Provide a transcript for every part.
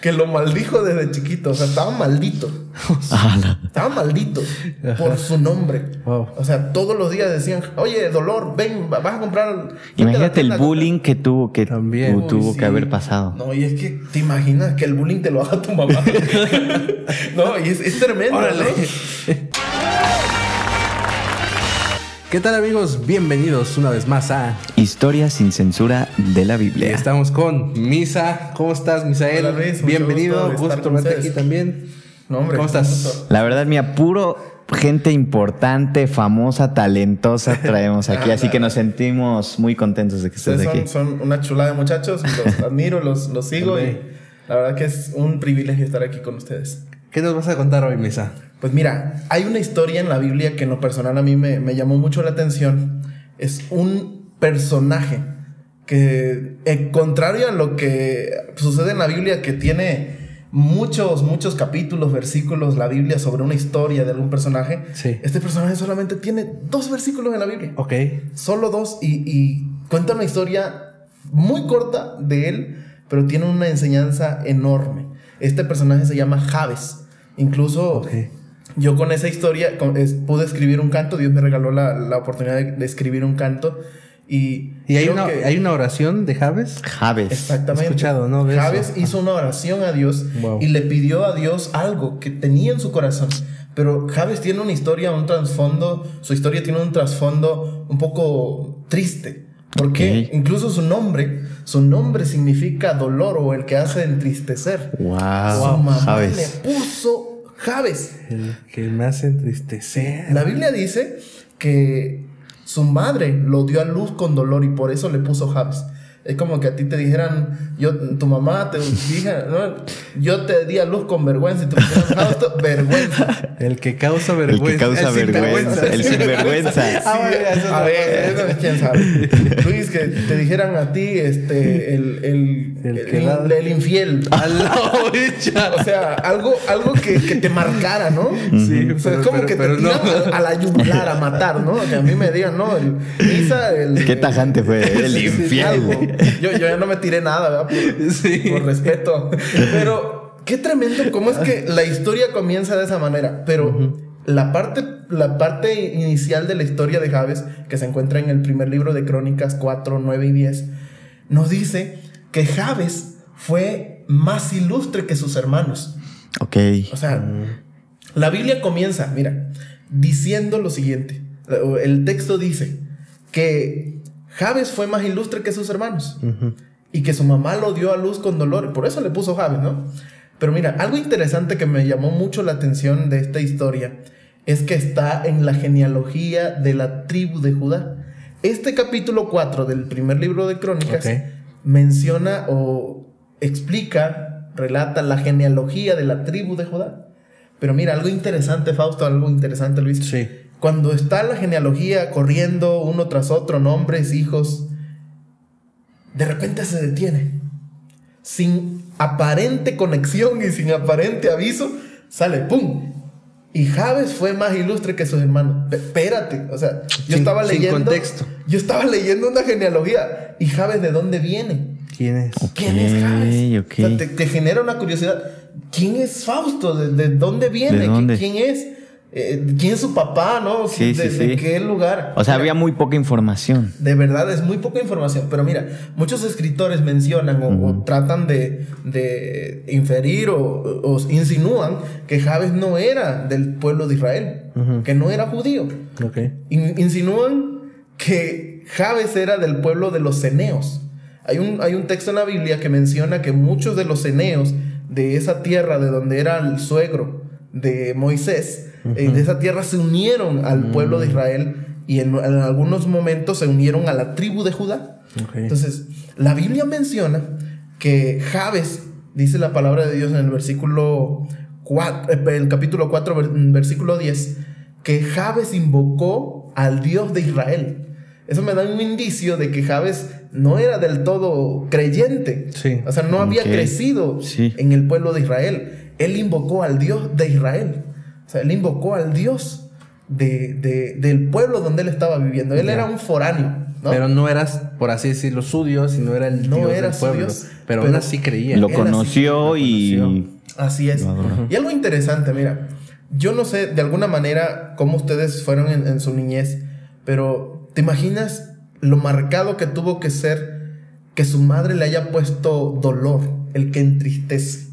que lo maldijo desde chiquito. O sea, estaba maldito. estaba maldito por su nombre. O sea, todos los días decían, oye, dolor, ven, vas a comprar. Imagínate el bullying que tuvo que, También. tuvo que haber pasado. No, y es que te imaginas que el bullying te lo haga tu mamá. no, y es, es tremendo, ¿Qué tal amigos? Bienvenidos una vez más a Historia sin censura de la Biblia. Estamos con Misa. ¿Cómo estás, Misael? Bienvenido. Gusto, verte aquí también. ¿Cómo estás? La verdad, mi apuro gente importante, famosa, talentosa traemos aquí, así que nos sentimos muy contentos de que estés son, aquí. Son una chulada de muchachos, los admiro, los, los sigo y la verdad que es un privilegio estar aquí con ustedes. ¿Qué nos vas a contar hoy, Misa? Pues mira, hay una historia en la Biblia que en lo personal a mí me, llamó mucho la atención. Es un personaje que, en contrario a lo que sucede en la Biblia, que tiene muchos, muchos capítulos, versículos, la Biblia sobre una historia de algún personaje, este personaje solamente tiene dos versículos en la Biblia. Ok. Solo dos y, y cuenta una historia muy corta de él, pero tiene una enseñanza enorme. Este personaje se llama Javes. Incluso yo con esa historia pude escribir un canto. Dios me regaló la, oportunidad de, escribir un canto. Y, hay, una, hay una oración de Javes. Javes. Exactamente. escuchado, ¿no? Javes hizo una oración a Dios y le pidió a Dios algo que tenía en su corazón. Pero Javes tiene una historia, un trasfondo. Su historia tiene un trasfondo un poco triste. Porque incluso su nombre, su nombre significa dolor o el que hace entristecer. Wow. Su mamá le puso Javes. El que me hace entristecer. La Biblia dice que su madre lo dio a luz con dolor y por eso le puso Javes. Es como que a ti te dijeran, yo, tu mamá te dijera, yo te di a luz con vergüenza y tú me vergüenza. El que causa vergüenza. El que causa vergüenza. El sinvergüenza. a ver, quién sabe. Luis, que te dijeran a ti, este, el, el, el, el, infiel. o sea, algo, algo que, que te marcara, ¿no? Sí. O sea, es como que te no. a, a, la yugular, a matar, ¿no? Que a mí me digan, no, el Isa, el. Qué tajante fue, el infiel. Yo, yo ya no me tiré nada, ¿verdad? Por, sí. por respeto. Pero qué tremendo cómo es que la historia comienza de esa manera. Pero la, parte, la parte inicial de la historia de Javes, que se encuentra en el primer libro de Crónicas 4, 9 y 10, nos dice que Javes fue más ilustre que sus hermanos. Ok. O sea, la Biblia comienza, mira, diciendo lo siguiente. El texto dice que Javes fue más ilustre que sus hermanos. Y que su mamá lo dio a luz con dolor. Por eso le puso Javes, ¿no? Pero mira, algo interesante que me llamó mucho la atención de esta historia es que está en la genealogía de la tribu de Judá. Este capítulo 4 del primer libro de Crónicas menciona o explica, relata la genealogía de la tribu de Judá. Pero mira, algo interesante, Fausto, algo interesante, Luis. Sí cuando está la genealogía corriendo uno tras otro, nombres, hijos, de repente se detiene. Sin aparente conexión y sin aparente aviso, sale, ¡pum! Y Javes fue más ilustre que sus hermanos. Espérate, o sea, yo estaba leyendo. contexto. Yo estaba leyendo una genealogía. ¿Y Javes de dónde viene? ¿Quién es? ¿Quién es Javes? te, genera una curiosidad. ¿Quién es Fausto? ¿De, dónde viene? ¿Quién es? Eh, quién es su papá, ¿no? Sí, ¿De, sí, qué lugar? O sea, había muy poca información. De verdad, es muy poca información. Pero mira, muchos escritores mencionan o, tratan de, inferir o, insinúan que Javes no era del pueblo de Israel, que no era judío. insinúan que Javes era del pueblo de los ceneos. Hay un, hay un texto en la Biblia que menciona que muchos de los ceneos de esa tierra de donde era el suegro de Moisés, en esa tierra se unieron al pueblo de mm. Israel y en, algunos momentos se unieron a la tribu de Judá. Entonces, la Biblia menciona que Javes, dice la palabra de Dios en el versículo 4, eh, el capítulo 4, versículo 10, que Javes invocó al Dios de Israel. Eso me da un indicio de que Javes no era del todo creyente. O sea, no había crecido en el pueblo de Israel. Él invocó al Dios de Israel. O sea, él invocó al Dios de, del pueblo donde él estaba viviendo. Él era un foráneo. Pero no eras, por así decirlo, su Dios, sino era el no Dios era del pueblo. Dios, pero, él así creía. Lo conoció y... Así es. Y algo interesante, mira, yo no sé de alguna manera cómo ustedes fueron en, su niñez, pero ¿te imaginas lo marcado que tuvo que ser que su madre le haya puesto dolor, el que entristece?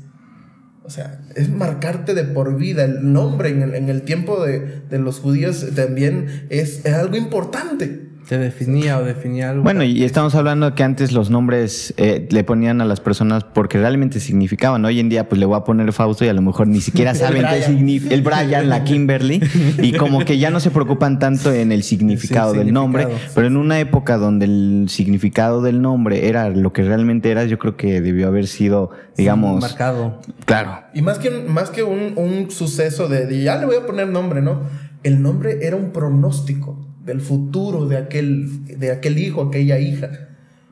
O sea, es marcarte de por vida. El nombre en el, tiempo de, de, los judíos también es, es algo importante. Te definía o definía algo. Bueno, y estamos hablando que antes los nombres eh, le ponían a las personas porque realmente significaban. Hoy en día, pues le voy a poner Fausto y a lo mejor ni siquiera saben qué significa el Brian, la Kimberly, y como que ya no se preocupan tanto en el significado del nombre. Pero en una época donde el significado del nombre era lo que realmente era, yo creo que debió haber sido, digamos. marcado. Claro. Y más que, más que un, un suceso de, de ya le voy a poner nombre, ¿no? El nombre era un pronóstico del futuro de aquel, de aquel hijo, aquella hija.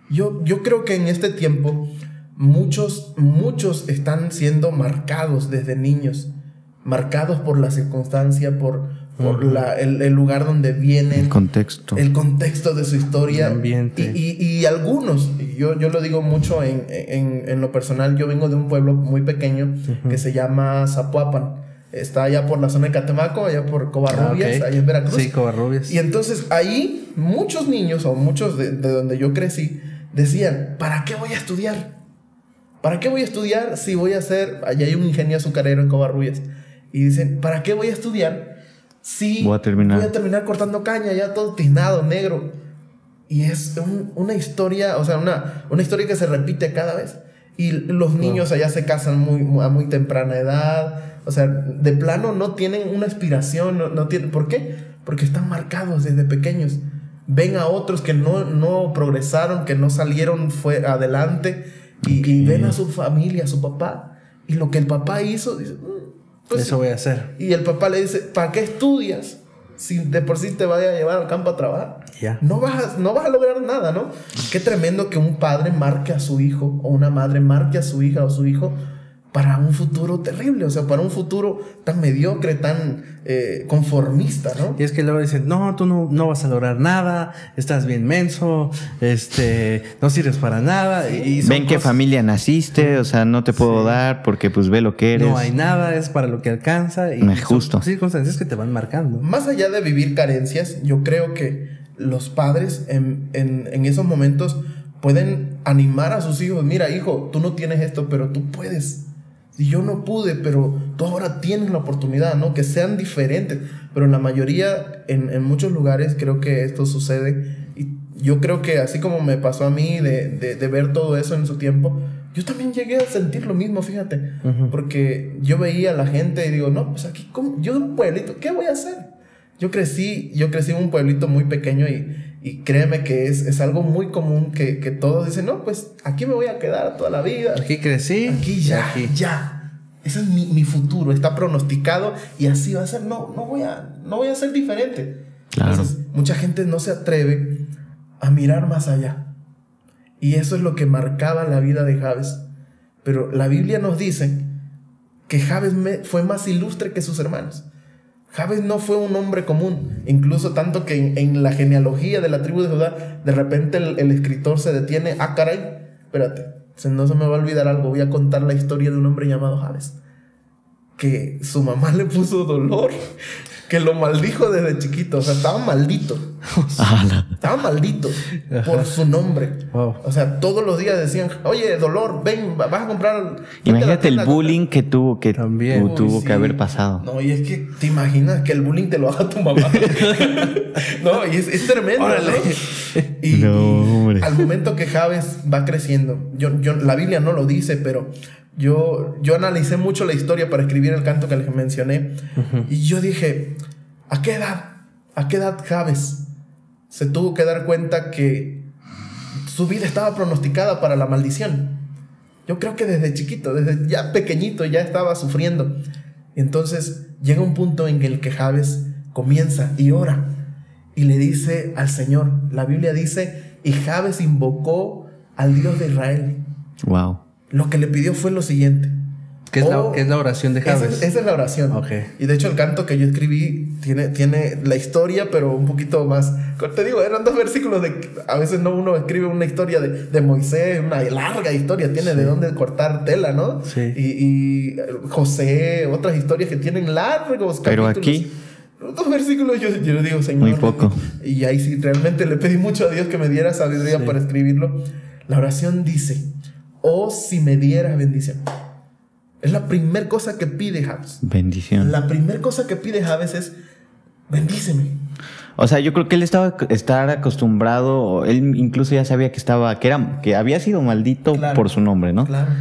Yo, yo creo que en este tiempo muchos, muchos están siendo marcados desde niños, marcados por la circunstancia, por, por la, el, lugar donde vienen. El contexto. El contexto de su historia. El ambiente. Y, y, algunos, yo, yo lo digo mucho en, en, en, lo personal, yo vengo de un pueblo muy pequeño que se llama Zapuapan está allá por la zona de Catemaco, allá por Covarrubias, ah, ahí en Veracruz. Sí, Covarrubias. Y entonces ahí muchos niños o muchos de, donde yo crecí decían, ¿para qué voy a estudiar? ¿Para qué voy a estudiar si voy a ser, allá hay un ingenio azucarero en Covarrubias? Y dicen, ¿para qué voy a estudiar si voy a terminar, voy a terminar cortando caña, ya todo tiznado, negro? Y es una historia, o sea, una, una historia que se repite cada vez. Y los niños allá se casan muy, a muy temprana edad. O sea, de plano no tienen una aspiración, no, tienen... ¿Por qué? Porque están marcados desde pequeños. Ven a otros que no, no progresaron, que no salieron fue adelante y, ven a su familia, a su papá. Y lo que el papá hizo, dice, mm, pues eso voy a hacer. Y el papá le dice, ¿para qué estudias? Si de por sí te vaya a llevar al campo a trabajar. No, vas no vas a lograr nada, ¿no? Qué tremendo que un padre marque a su hijo o una madre marque a su hija o su hijo para un futuro terrible, o sea, para un futuro tan mediocre, tan eh, conformista, ¿no? Y es que luego dicen, no, tú no, no, vas a lograr nada, estás bien menso, este, no sirves para nada. Y Ven qué familia naciste, o sea, no te puedo dar porque pues ve lo que eres. No hay nada, es para lo que alcanza. Y es justo. Son circunstancias que te van marcando. Más allá de vivir carencias, yo creo que los padres en, en, en esos momentos pueden animar a sus hijos, mira hijo, tú no tienes esto, pero tú puedes y yo no pude, pero tú ahora tienes la oportunidad, ¿no? Que sean diferentes. Pero en la mayoría, en, en muchos lugares, creo que esto sucede. Y yo creo que así como me pasó a mí de, de, de ver todo eso en su tiempo, yo también llegué a sentir lo mismo, fíjate. Porque yo veía a la gente y digo, no, pues aquí, ¿cómo? yo en un pueblito, ¿qué voy a hacer? Yo crecí, yo crecí en un pueblito muy pequeño y, y créeme que es, es, algo muy común que, que, todos dicen, no, pues aquí me voy a quedar toda la vida. Aquí crecí. Aquí ya, aquí. ya. Ese es mi, mi, futuro, está pronosticado y así va a ser. No, no, voy, a, no voy a ser diferente. Claro. mucha gente no se atreve a mirar más allá. Y eso es lo que marcaba la vida de Javes. Pero la Biblia nos dice que Javes fue más ilustre que sus hermanos. Javes no fue un hombre común, incluso tanto que en, la genealogía de la tribu de Judá, de repente el, escritor se detiene, ah, caray, espérate, no se me va a olvidar algo, voy a contar la historia de un hombre llamado Javes, que su mamá le puso dolor que lo maldijo desde chiquito. O sea, estaba maldito. Estaba maldito por su nombre. O sea, todos los días decían, oye, dolor, ven, vas a comprar. Imagínate el bullying que tuvo que, También. tuvo que haber pasado. No, y es que te imaginas que el bullying te lo haga tu mamá. no, y es, tremendo, Y, al momento que Javes va creciendo, yo, yo, la Biblia no lo dice, pero yo, yo analicé mucho la historia para escribir el canto que les mencioné. Y yo dije, ¿a qué edad? ¿A qué edad Javes se tuvo que dar cuenta que su vida estaba pronosticada para la maldición? Yo creo que desde chiquito, desde ya pequeñito, ya estaba sufriendo. Entonces llega un punto en el que Javes comienza y ora y le dice al Señor, la Biblia dice, y Javes invocó al Dios de Israel. Wow. Lo que le pidió fue lo siguiente. ¿Qué es, la, es la, oración de Javes? Esa, es la oración. Okay. Y de hecho el canto que yo escribí tiene, tiene la historia, pero un poquito más... Te digo, eran dos versículos de... A veces no uno escribe una historia de, de Moisés, una larga historia, tiene de dónde cortar tela, ¿no? Sí. Y, y, José, otras historias que tienen largos Pero aquí... Dos versículos yo, yo digo, Señor. Muy poco. Y ahí sí, realmente le pedí mucho a Dios que me diera sabiduría para escribirlo. La oración dice, oh si me dieras bendición. Es la primera cosa que pide Javes. Bendición. La primera cosa que pide Javes es bendíceme. O sea, yo creo que él estaba estar acostumbrado, él incluso ya sabía que estaba, que era, que había sido maldito por su nombre, ¿no? Claro.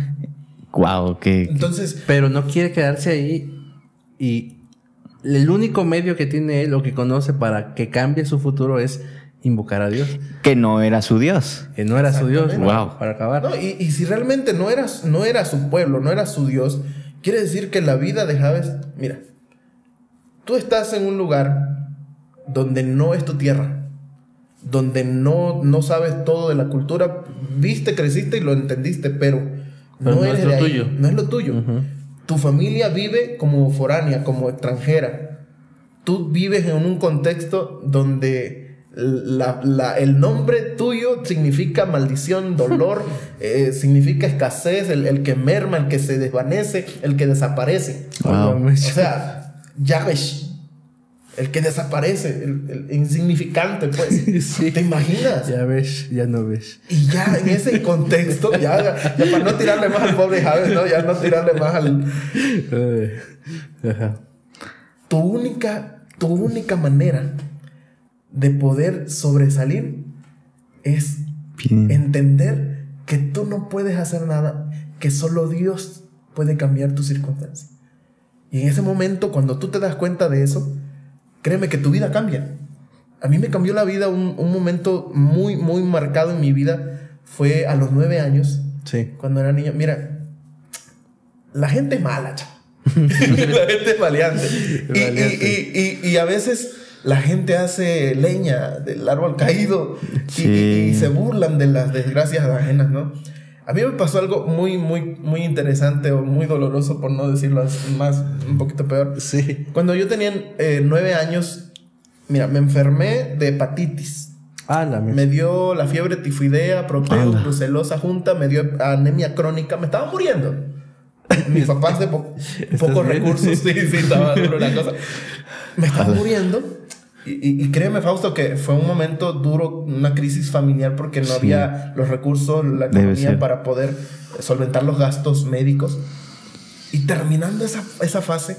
Wow, que. Entonces. Pero no quiere quedarse ahí y el único medio que tiene él o que conoce para que cambie su futuro es invocar a Dios. Que no era su Dios. Que no era su Dios. Wow. Para acabar. y, si realmente no era, no era su pueblo, no era su Dios, quiere decir que la vida de Javes, mira, tú estás en un lugar donde no es tu tierra, donde no, no sabes todo de la cultura, viste, creciste y lo entendiste, pero, no, es lo tuyo. No es lo tuyo. Tu familia vive como foránea, como extranjera. Tú vives en un contexto donde la, el nombre tuyo significa maldición, dolor, eh, significa escasez, el, que merma, el que se desvanece, el que desaparece. O sea, ves el que desaparece, el, insignificante, pues. ¿Te imaginas? Ya ves, ya no ves. Y ya en ese contexto, ya, para no tirarle más al pobre Javes, ¿no? Ya no tirarle más al. Tu única, tu única manera de poder sobresalir es entender que tú no puedes hacer nada, que solo Dios puede cambiar tu circunstancia. Y en ese momento, cuando tú te das cuenta de eso, créeme que tu vida cambia. A mí me cambió la vida un, momento muy, muy marcado en mi vida. Fue a los nueve años. Sí. Cuando era niño. Mira, la gente es mala, la gente es maleante. y, y a veces la gente hace leña del árbol caído y, se burlan de las desgracias ajenas, ¿no? A mí me pasó algo muy, muy, muy interesante o muy doloroso, por no decirlo más, un poquito peor. Sí. Cuando yo tenía eh, nueve años, mira, me enfermé de hepatitis. Ah, la me dio la fiebre tifoidea, propio, brucelosa junta, me dio anemia crónica, me estaba muriendo. Mis papás de pocos recursos, sí, sí, estaba duro la cosa. Me estaba muriendo y, créeme, Fausto, que fue un momento duro, una crisis familiar, porque no había los recursos, la economía para poder solventar los gastos médicos. Y terminando esa, esa fase,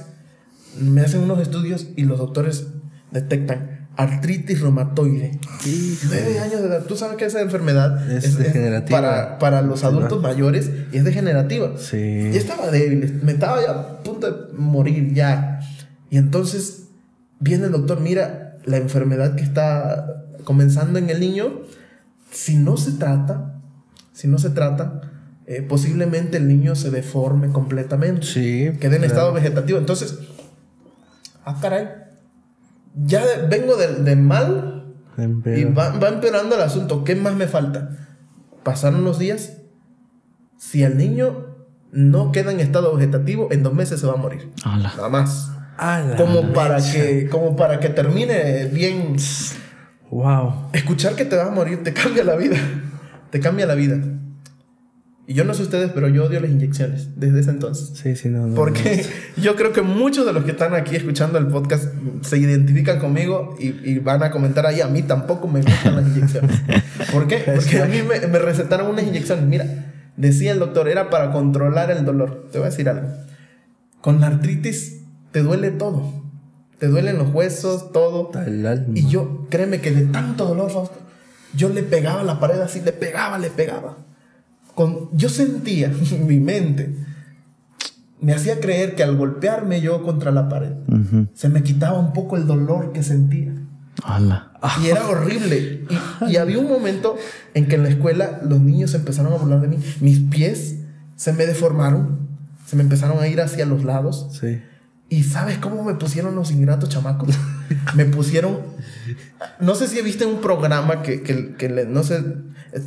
me hacen unos estudios y los doctores detectan artritis reumatoide. Nueve años de edad. Tú sabes que esa enfermedad es, degenerativa. para, para, los adultos mayores y es degenerativa. Sí. Y estaba débil, me estaba ya a punto de morir ya. Y entonces viene el doctor, mira, la enfermedad que está comenzando en el niño, si no se trata, si no se trata, eh, posiblemente el niño se deforme completamente. Sí. Quede en estado vegetativo. Entonces, ah, caray. Ya vengo de, mal y va, va, empeorando el asunto. ¿Qué más me falta? Pasaron los días. Si el niño no queda en estado vegetativo, en dos meses se va a morir. Nada más como para que como para que termine bien. Wow. Escuchar que te vas a morir te cambia la vida. Te cambia la vida. Y yo no sé ustedes pero yo odio las inyecciones desde ese entonces. Sí sí no, porque yo creo que muchos de los que están aquí escuchando el podcast se identifican conmigo y, van a comentar ahí a mí tampoco me gustan las inyecciones ¿por qué? porque a mí me, me recetaron unas inyecciones. Mira decía el doctor era para controlar el dolor. Te voy a decir algo. Con la artritis te duele todo. Te duelen los huesos, todo. Y yo, créeme que de tanto dolor, yo le pegaba a la pared así, le pegaba, le pegaba. Con, yo sentía, mi mente me hacía creer que al golpearme yo contra la pared, se me quitaba un poco el dolor que sentía. Y era horrible. Y, y, había un momento en que en la escuela los niños empezaron a burlar de mí. Mis pies se me deformaron, se me empezaron a ir hacia los lados. Sí. ¿Y sabes cómo me pusieron los ingratos chamacos? Me pusieron. No sé si viste un programa que, que, que no sé,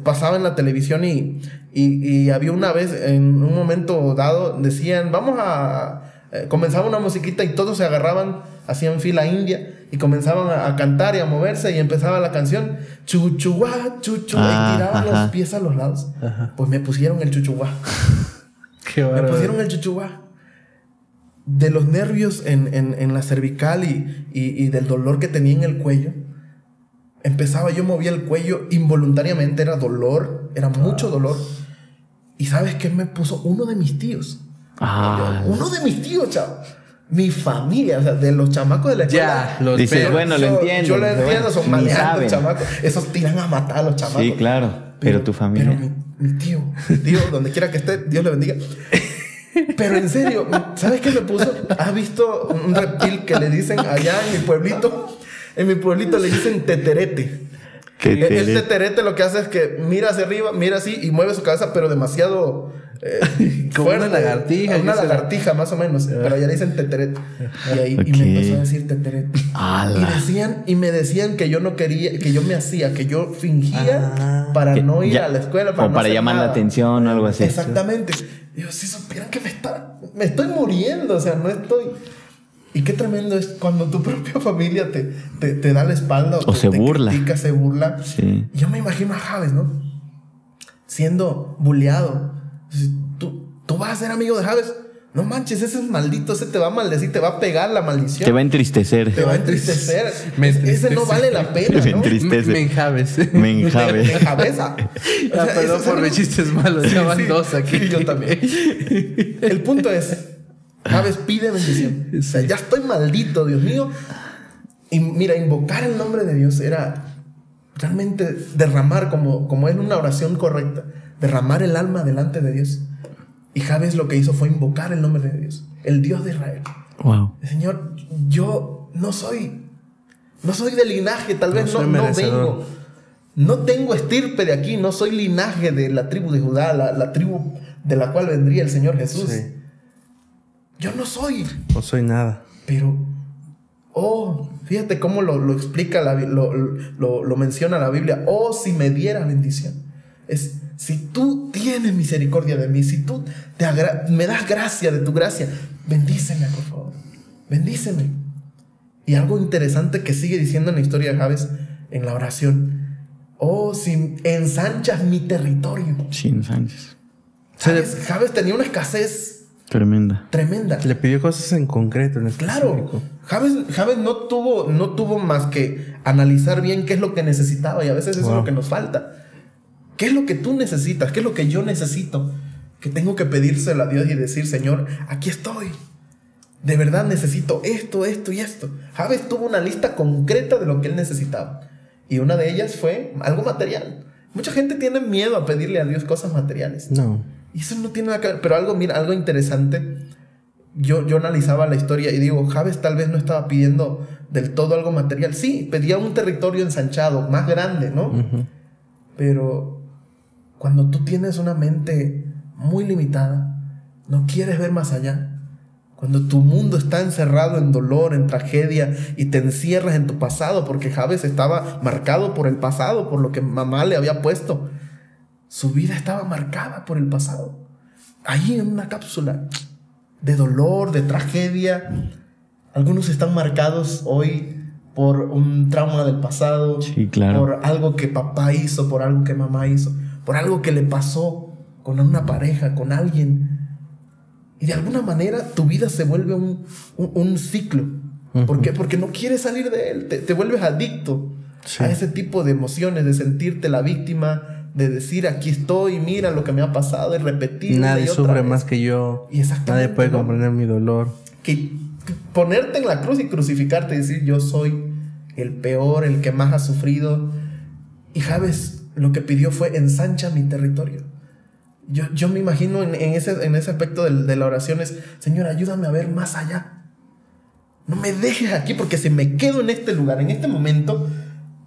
pasaba en la televisión y, y, y había una vez, en un momento dado, decían, vamos a. eh, comenzaba una musiquita y todos se agarraban, hacían fila india y comenzaban a, a cantar y a moverse y empezaba la canción chuchuá, chuchuá Ah, y tiraban ajá. los pies a los lados. Pues me pusieron el chuchuá. Qué Me pusieron el chuchuá. De los nervios en, en- en la cervical y, y- y del dolor que tenía en el cuello. Empezaba, yo movía el cuello involuntariamente, era dolor, era mucho dolor. Y sabes qué me puso uno de mis tíos. Ah, Uno de mis tíos, chavo. Mi familia, o sea, de los chamacos de la escuela. Ya, los Dices, pelos. bueno, lo Yo- entiendo. Yo lo entiendo, son maleantes, chamacos. Esos tiran a matar a los chamacos. Sí, claro. Pero, tu familia. Pero mi, mi tío, mi tío, donde quiera que esté, Dios le bendiga. Pero en serio, ¿sabes qué me puso? ¿Has visto un reptil que le dicen allá en mi pueblito? En mi pueblito le dicen teterete. El- El Teterete. teterete lo que hace es que mira hacia arriba, mira así y mueve su cabeza, pero demasiado. eh, Como una lagartija, Una lagartija, más o menos. Pero allá le dicen teterete. Y ahí y Ok. me empezó a decir teterete. ¡Hala! Y decían, y me decían que yo no quería, que yo me hacía, que yo fingía Ah. para no ir ya- a la escuela. o no para llamar la atención o algo así. Exactamente. Yo, si supieran que me está, me estoy muriendo, o sea, no estoy. Y qué tremendo es cuando tu propia familia te, te, te da la espalda O te- se te burla. critica, se burla. Sí. Yo me imagino a Javes, ¿no? Siendo bulleado. ¿Tú, tú vas a ser amigo de Javes. No manches, ese es maldito, ese te va a maldecir, te va a pegar la maldición. Te va a entristecer. Te va a entristecer. Me ese no vale la pena, Me ¿no? entristece. Me enjaves. Me enjabe. Me cabeza. Ah, perdón por mis chistes malos. Ya van Sí, dos aquí. sí, yo también. El punto es, Javes pide bendición. O sea, ya estoy maldito, Dios mío. Y mira, invocar el nombre de Dios era realmente derramar, como, como es una oración correcta, derramar el alma delante de Dios. Y Javes lo que hizo fue invocar el nombre de Dios, el Dios de Israel. Wow. Señor, yo no soy, no soy de linaje, tal vez no, soy no merecedor. vengo. No tengo estirpe de aquí, no soy linaje de la tribu de Judá, la, la tribu de la cual vendría el Señor Jesús. Sí. Yo no soy, No soy nada. pero, oh, fíjate cómo lo, lo explica, la, lo, lo, lo menciona la Biblia. Oh, si me diera bendición. Es, si tú tienes misericordia de mí, si tú te me das gracia de tu gracia, bendíceme, por favor. Bendíceme. Y algo interesante que sigue diciendo en la historia de Javes, en la oración. Oh, si ensanchas mi territorio. Sin Sánchez. Javes, Javes tenía una escasez Tremenda. tremenda. Le pidió cosas en concreto, en Claro, Javes no, tuvo, no tuvo más que analizar bien qué es lo que necesitaba y a veces eso es lo que nos falta. ¿Qué es lo que tú necesitas? ¿Qué es lo que yo necesito? Que tengo que pedírselo a Dios y decir, Señor, aquí estoy. De verdad necesito esto, esto y esto. Javes tuvo una lista concreta de lo que él necesitaba. Y una de ellas fue algo material. Mucha gente tiene miedo a pedirle a Dios cosas materiales. No. Y eso no tiene nada que ver. Pero algo, mira, algo interesante. Yo, yo analizaba la historia y digo, Javes tal vez no estaba pidiendo del todo algo material. Sí, pedía un territorio ensanchado, más grande, ¿no? Pero cuando tú tienes una mente muy limitada, no quieres ver más allá. Cuando tu mundo está encerrado en dolor, en tragedia, y te encierras en tu pasado, porque Javes estaba marcado por el pasado, por lo que mamá le había puesto. Su vida estaba marcada por el pasado. Ahí en una cápsula de dolor, de tragedia. Algunos están marcados hoy por un trauma del pasado, Sí, claro. por algo que papá hizo, por algo que mamá hizo, por algo que le pasó con una pareja, con alguien. Y de alguna manera tu vida se vuelve un, un- un ciclo. ¿Por qué? Porque no quieres salir de él. Te, te vuelves adicto Sí. a ese tipo de emociones, de sentirte la víctima, de decir aquí estoy, mira lo que me ha pasado y repetir. Nadie sufre más que yo. Y Nadie puede comprender mi dolor. que ponerte en la cruz y crucificarte y decir yo soy el peor, el que más ha sufrido. Y Javes lo que pidió fue ensancha mi territorio. Yo, yo me imagino en, en ese, en ese aspecto del- de, la oración es, Señor, ayúdame a ver más allá. No me dejes aquí porque si me quedo en este lugar, en este momento,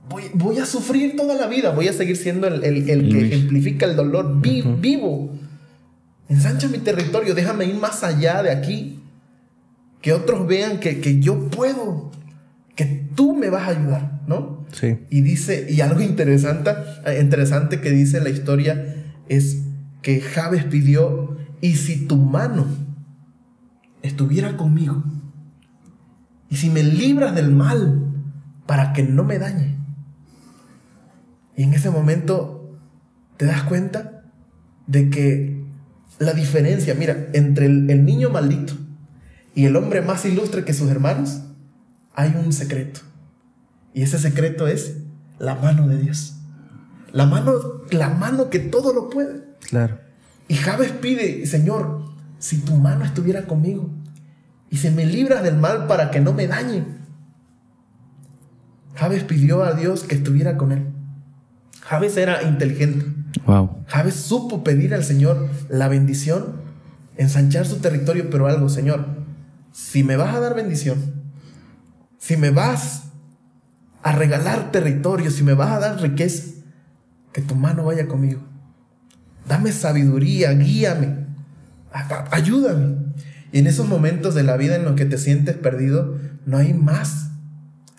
voy, voy a sufrir toda la vida. Voy a seguir siendo el, el- el que ejemplifica el dolor vi- vivo. Ensancha mi territorio, déjame ir más allá de aquí. Que otros vean que, que yo puedo. Que tú me vas a ayudar, ¿no? Sí. Y dice, y algo interesante, eh, interesante que dice la historia es que Jabes pidió, y si tu mano estuviera conmigo, y si me libras del mal para que no me dañe. Y en ese momento te das cuenta de que la diferencia, mira, entre el, el niño maldito y el hombre más ilustre que sus hermanos, hay un secreto. Y ese secreto es la mano de Dios. La mano, la mano que todo lo puede. Claro. Y Jabes pide, Señor, si tu mano estuviera conmigo y se me libras del mal para que no me dañe. Jabes pidió a Dios que estuviera con él. Jabes era inteligente. Wow. Jabes supo pedir al Señor la bendición, ensanchar su territorio, pero algo, Señor, si me vas a dar bendición, si me vas a regalar territorio, si me vas a dar riqueza, que tu mano vaya conmigo. Dame sabiduría, guíame, ayúdame. Y en esos momentos de la vida en los que te sientes perdido, no hay más.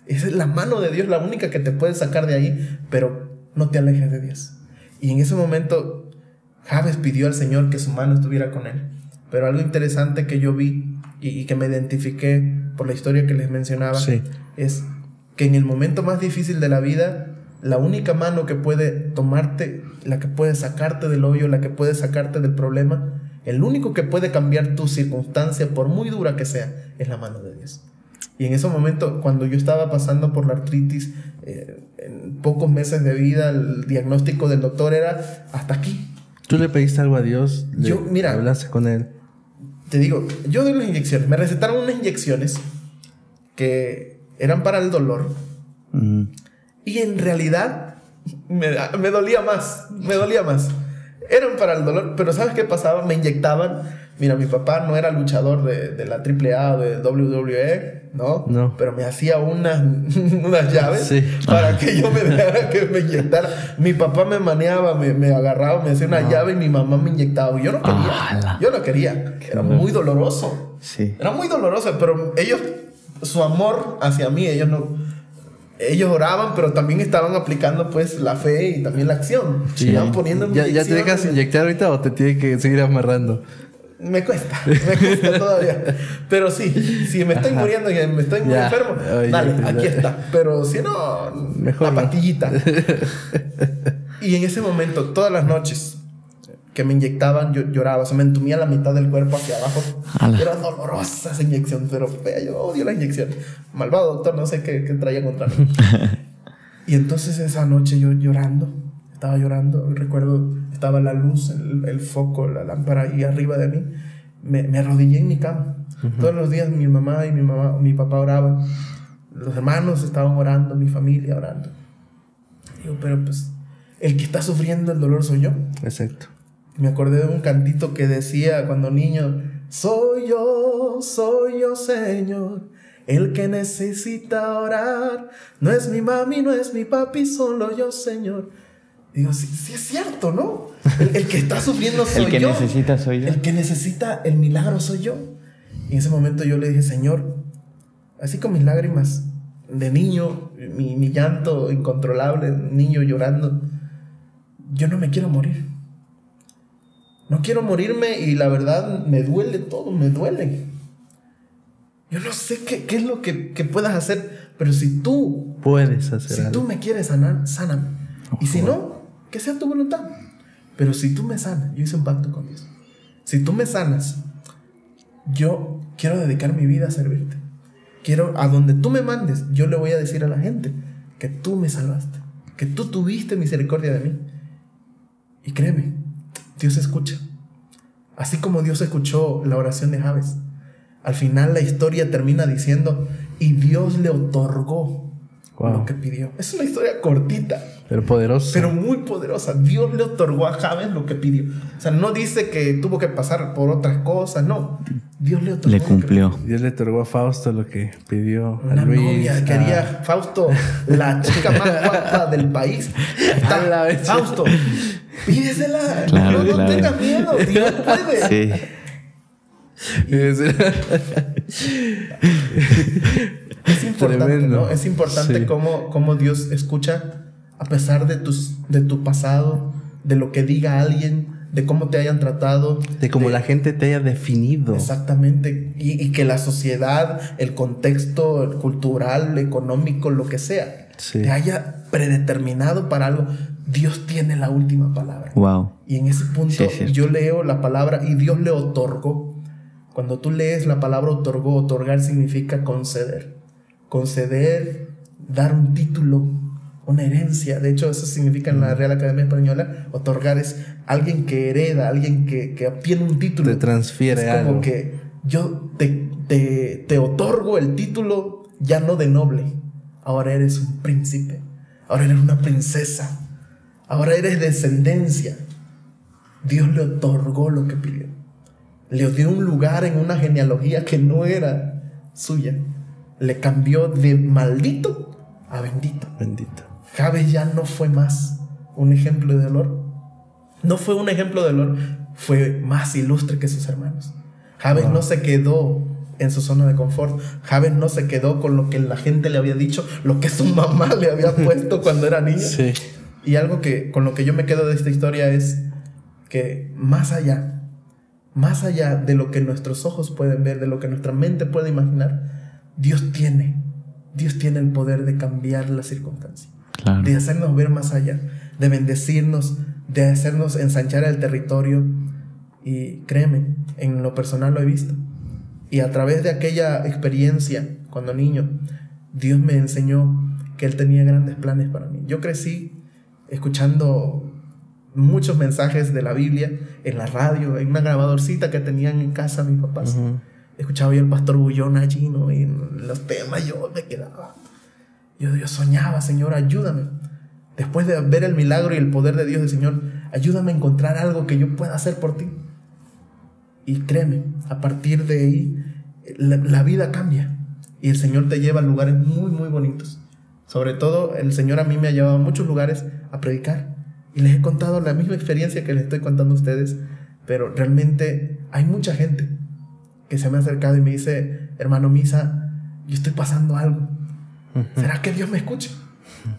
Esa es la mano de Dios, la única que te puede sacar de ahí, pero no te alejes de Dios. Y en ese momento, Javes pidió al Señor que su mano estuviera con él. Pero algo interesante que yo vi y, que me identifiqué por la historia que les mencionaba es que en el momento más difícil de la vida, la única mano que puede tomarte, la que puede sacarte del hoyo, la que puede sacarte del problema, el único que puede cambiar tu circunstancia, por muy dura que sea, es la mano de Dios. Y en ese momento, cuando yo estaba pasando por la artritis, eh, en pocos meses de vida, el diagnóstico del doctor era hasta aquí. ¿Tú le pediste algo a Dios? Yo, mira. ¿Hablaste con él? Te digo, yo doy las inyecciones. Me recetaron unas inyecciones que eran para el dolor. Mm. Y en realidad me, me dolía más. Me dolía más eran para el dolor, pero ¿sabes qué pasaba? Me inyectaban. Mira, mi papá no era luchador de, de la AAA o de WWE, ¿no? No. Pero me hacía unas, unas llaves para que yo me dejara que me inyectara. Mi papá me maneaba, me, me agarraba, me hacía una llave y mi mamá me inyectaba. Yo no quería. Yo no quería. Era muy doloroso. Sí. Era muy doloroso, pero ellos, su amor hacia mí, ellos no ellos oraban, pero también estaban aplicando pues la fe y también la acción. Sí. poniendo ¿Ya, ¿Ya te dejas inyectar ahorita o te tiene que seguir amarrando? Me cuesta, me cuesta todavía. Pero sí, si me estoy muriendo y me estoy muy enfermo, dale, aquí está. Pero si no, Mejor la pastillita. y en ese momento, todas las noches, que me inyectaban, yo lloraba, se me entumía la mitad del cuerpo hacia abajo. Era dolorosa esa inyección, pero fea, yo odio la inyección. Malvado doctor, no sé qué, qué traía contra mí. y entonces esa noche yo llorando, estaba llorando, recuerdo, estaba la luz, el, foco, la lámpara ahí arriba de mí, me, me arrodillé en mi cama. Todos los días mi mamá y mi, mamá, mi papá oraban, los hermanos estaban orando, mi familia orando. Digo, pero pues el que está sufriendo el dolor soy yo. Exacto. Me acordé de un cantito que decía cuando niño, soy yo, soy yo, Señor, el que necesita orar. No es mi mami, no es mi papi, solo yo, Señor. Digo, sí, sí es cierto, ¿no? El, que está sufriendo soy yo. el que necesita soy yo. El que necesita el milagro soy yo. Y en ese momento yo le dije, Señor, así con mis lágrimas de niño, mi, mi llanto incontrolable, niño llorando, yo no me quiero morir. No quiero morirme y la verdad me duele todo, me duele. Yo no sé qué, qué es lo que, que, puedas hacer, pero si tú puedes hacer Si tú me quieres sanar, sáname. y si no, que sea tu voluntad. Pero si tú me sanas, yo hice un pacto con Dios. Si tú me sanas, yo quiero dedicar mi vida a servirte. Quiero, a donde tú me mandes, yo le voy a decir a la gente que tú me salvaste, que tú tuviste misericordia de mí. Y créeme, Dios escucha. Así como Dios escuchó la oración de Javes. Al final la historia termina diciendo, y Dios le otorgó lo que pidió. Es una historia cortita. Pero poderosa. Pero muy poderosa. Dios le otorgó a Javes lo que pidió. O sea, no dice que tuvo que pasar por otras cosas, no. Dios le otorgó. Le cumplió. Dios le otorgó a Fausto lo que pidió. Una a Luis, novia. Quería Fausto, la chica más guapa del país. Fausto, Pídesela. no, no tengas miedo. Dios puede. Sí. Es, importante, Tremendo. ¿no? Es importante Sí. cómo, cómo Dios escucha a pesar de, tus, de tu pasado, de lo que diga alguien, de cómo te hayan tratado. De cómo la gente te haya definido. Exactamente. Y, y que la sociedad, el contexto cultural, económico, lo que sea, Sí. te haya predeterminado para algo. Dios tiene la última palabra. Wow. Y en ese punto Sí, yo leo la palabra y Dios le otorgó. Cuando tú lees la palabra otorgó, otorgar significa conceder. Conceder, dar un título, una herencia. De hecho, eso significa en la Real Academia Española, otorgar es alguien que hereda, alguien que, que obtiene un título. Te transfiere es como algo. que yo te, te, te otorgo el título ya no de noble. Ahora eres un príncipe. Ahora eres una princesa. Ahora eres descendencia. Dios le otorgó lo que pidió. Le dio un lugar en una genealogía que no era suya. Le cambió de maldito a bendito. Bendito. Jabes ya no fue más un ejemplo de dolor. No fue un ejemplo de dolor, fue más ilustre que sus hermanos. Jabes no se quedó en su zona de confort. Jabes no se quedó con lo que la gente le había dicho, lo que su mamá le había puesto cuando era niño. Sí. Y algo que con lo que yo me quedo de esta historia es que más allá, más allá de lo que nuestros ojos pueden ver, de lo que nuestra mente puede imaginar, Dios tiene, Dios tiene el poder de cambiar las circunstancias, Claro. de hacernos ver más allá, de bendecirnos, de hacernos ensanchar el territorio. Y créeme, en lo personal lo he visto. Y a través de aquella experiencia, cuando niño, Dios me enseñó que Él tenía grandes planes para mí. Yo crecí escuchando muchos mensajes de la Biblia en la radio, en una grabadorcita que tenían en casa mis papás. Ujú. Escuchaba yo el pastor Bullón allí, ¿no? Y en los temas yo me quedaba. Yo, yo soñaba, Señor, ayúdame. Después de ver el milagro y el poder de Dios, el Señor, ayúdame a encontrar algo que yo pueda hacer por ti. Y créeme, a partir de ahí, la, la vida cambia. Y el Señor te lleva a lugares muy, muy bonitos. Sobre todo, el Señor a mí me ha llevado a muchos lugares a predicar. Y les he contado la misma experiencia que les estoy contando a ustedes. Pero realmente hay mucha gente que se me ha acercado y me dice, hermano Misa, yo estoy pasando algo. ¿Será que Dios me escucha?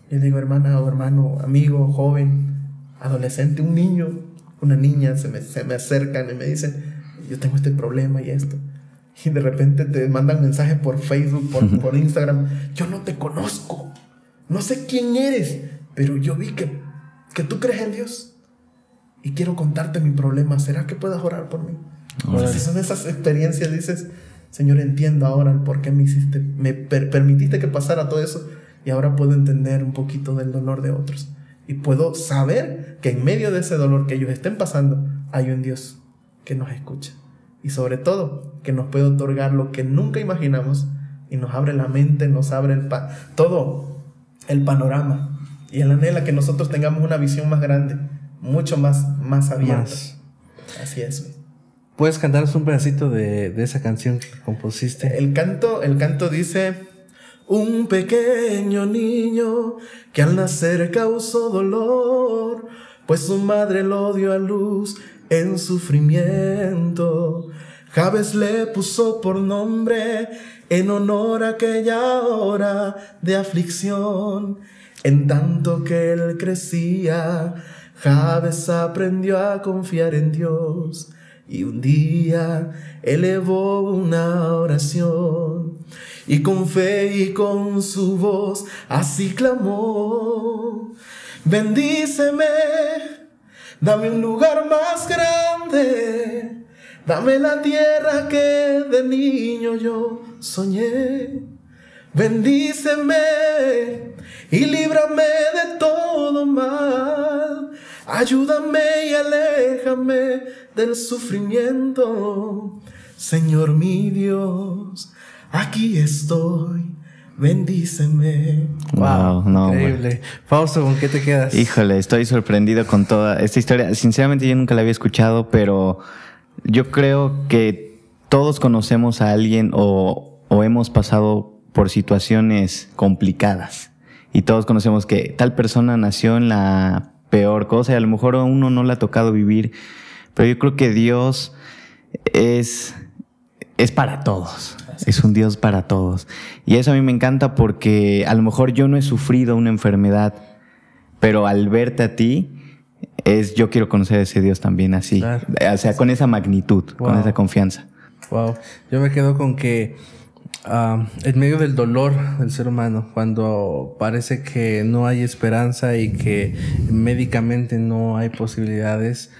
Y le digo, hermana o hermano, amigo, joven, adolescente, un niño, una niña, se me, se me acercan y me dicen, yo tengo este problema y esto. Y de repente te mandan mensajes por Facebook, por, por Instagram, yo no te conozco, no sé quién eres, pero yo vi que, que tú crees en Dios y quiero contarte mi problema. ¿Será que puedas orar por mí? Si son esas experiencias, dices, Señor, entiendo ahora el por qué me hiciste, me per- permitiste que pasara todo eso y ahora puedo entender un poquito del dolor de otros. Y puedo saber que en medio de ese dolor que ellos estén pasando, hay un Dios que nos escucha. Y sobre todo, que nos puede otorgar lo que nunca imaginamos y nos abre la mente, nos abre el pa todo el panorama. Y él anhela que nosotros tengamos una visión más grande, mucho más, más abierta. Más. Así es. ¿Puedes cantarnos un pedacito de, de esa canción que compusiste? El canto, el canto dice, un pequeño niño que al nacer causó dolor, pues su madre lo dio a luz en sufrimiento. Javes le puso por nombre en honor a aquella hora de aflicción. En tanto que él crecía, Javes aprendió a confiar en Dios. Y un día elevó una oración y con fe y con su voz así clamó, bendíceme, dame un lugar más grande, dame la tierra que de niño yo soñé, bendíceme y líbrame de todo mal. Ayúdame y aléjame del sufrimiento. Señor mi Dios, aquí estoy. Bendíceme. Wow, no. Increíble. Fausto, ¿con qué te quedas? Híjole, estoy sorprendido con toda esta historia. Sinceramente yo nunca la había escuchado, pero yo creo que todos conocemos a alguien o, o hemos pasado por situaciones complicadas. Y todos conocemos que tal persona nació en la peor cosa y a lo mejor a uno no le ha tocado vivir. Pero yo creo que Dios es, es para todos. Es un Dios para todos. Y eso a mí me encanta porque a lo mejor yo no he sufrido una enfermedad, pero al verte a ti, es yo quiero conocer a ese Dios también así. O sea, con esa magnitud, con esa confianza. Wow. Yo me quedo con que ah, en medio del dolor del ser humano, cuando parece que no hay esperanza y que médicamente no hay posibilidades,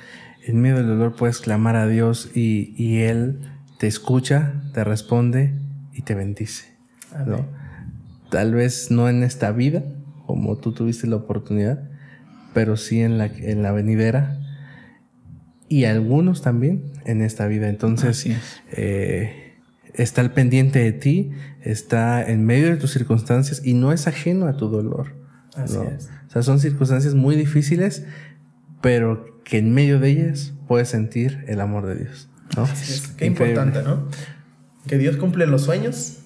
en medio del dolor puedes clamar a Dios y, y Él te escucha, te responde y te bendice. Tal vez no en esta vida, como tú tuviste la oportunidad, pero sí en la, en la venidera y algunos también en esta vida. Entonces, eh, está al pendiente de ti, está en medio de tus circunstancias y no es ajeno a tu dolor. Así es. O sea, son circunstancias muy difíciles, pero que en medio de ellas puedes sentir el amor de Dios. ¿no? Qué importante, ¿no? Que Dios cumple los sueños,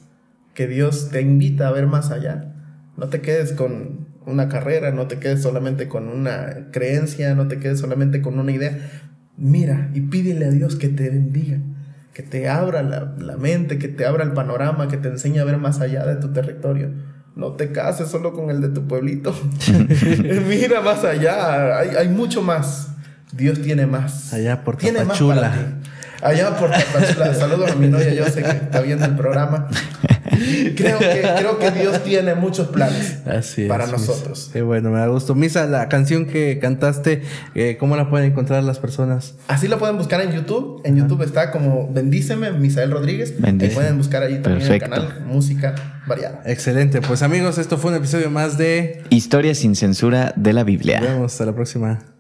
que Dios te invita a ver más allá. No te quedes con una carrera, no te quedes solamente con una creencia, no te quedes solamente con una idea. Mira y pídele a Dios que te bendiga, que te abra la, mente, que te abra el panorama, que te enseñe a ver más allá de tu territorio. No te cases solo con el de tu pueblito. Mira más allá, hay, hay, mucho más. Dios tiene más. Allá por tiene Tapachula. Allá por Tapachula. Saludos a mi novia, yo sé que está viendo el programa. Creo, que, creo que Dios tiene muchos planes para nosotros. Qué bueno, me da gusto. Misa, la canción que cantaste, eh, ¿cómo la pueden encontrar las personas? Así la pueden buscar en YouTube. En YouTube está como Bendíceme, Misael Rodríguez. Pueden buscar ahí también el canal, música variada. Excelente. Pues amigos, esto fue un episodio más de Historia sin censura de la Biblia. Nos vemos hasta la próxima.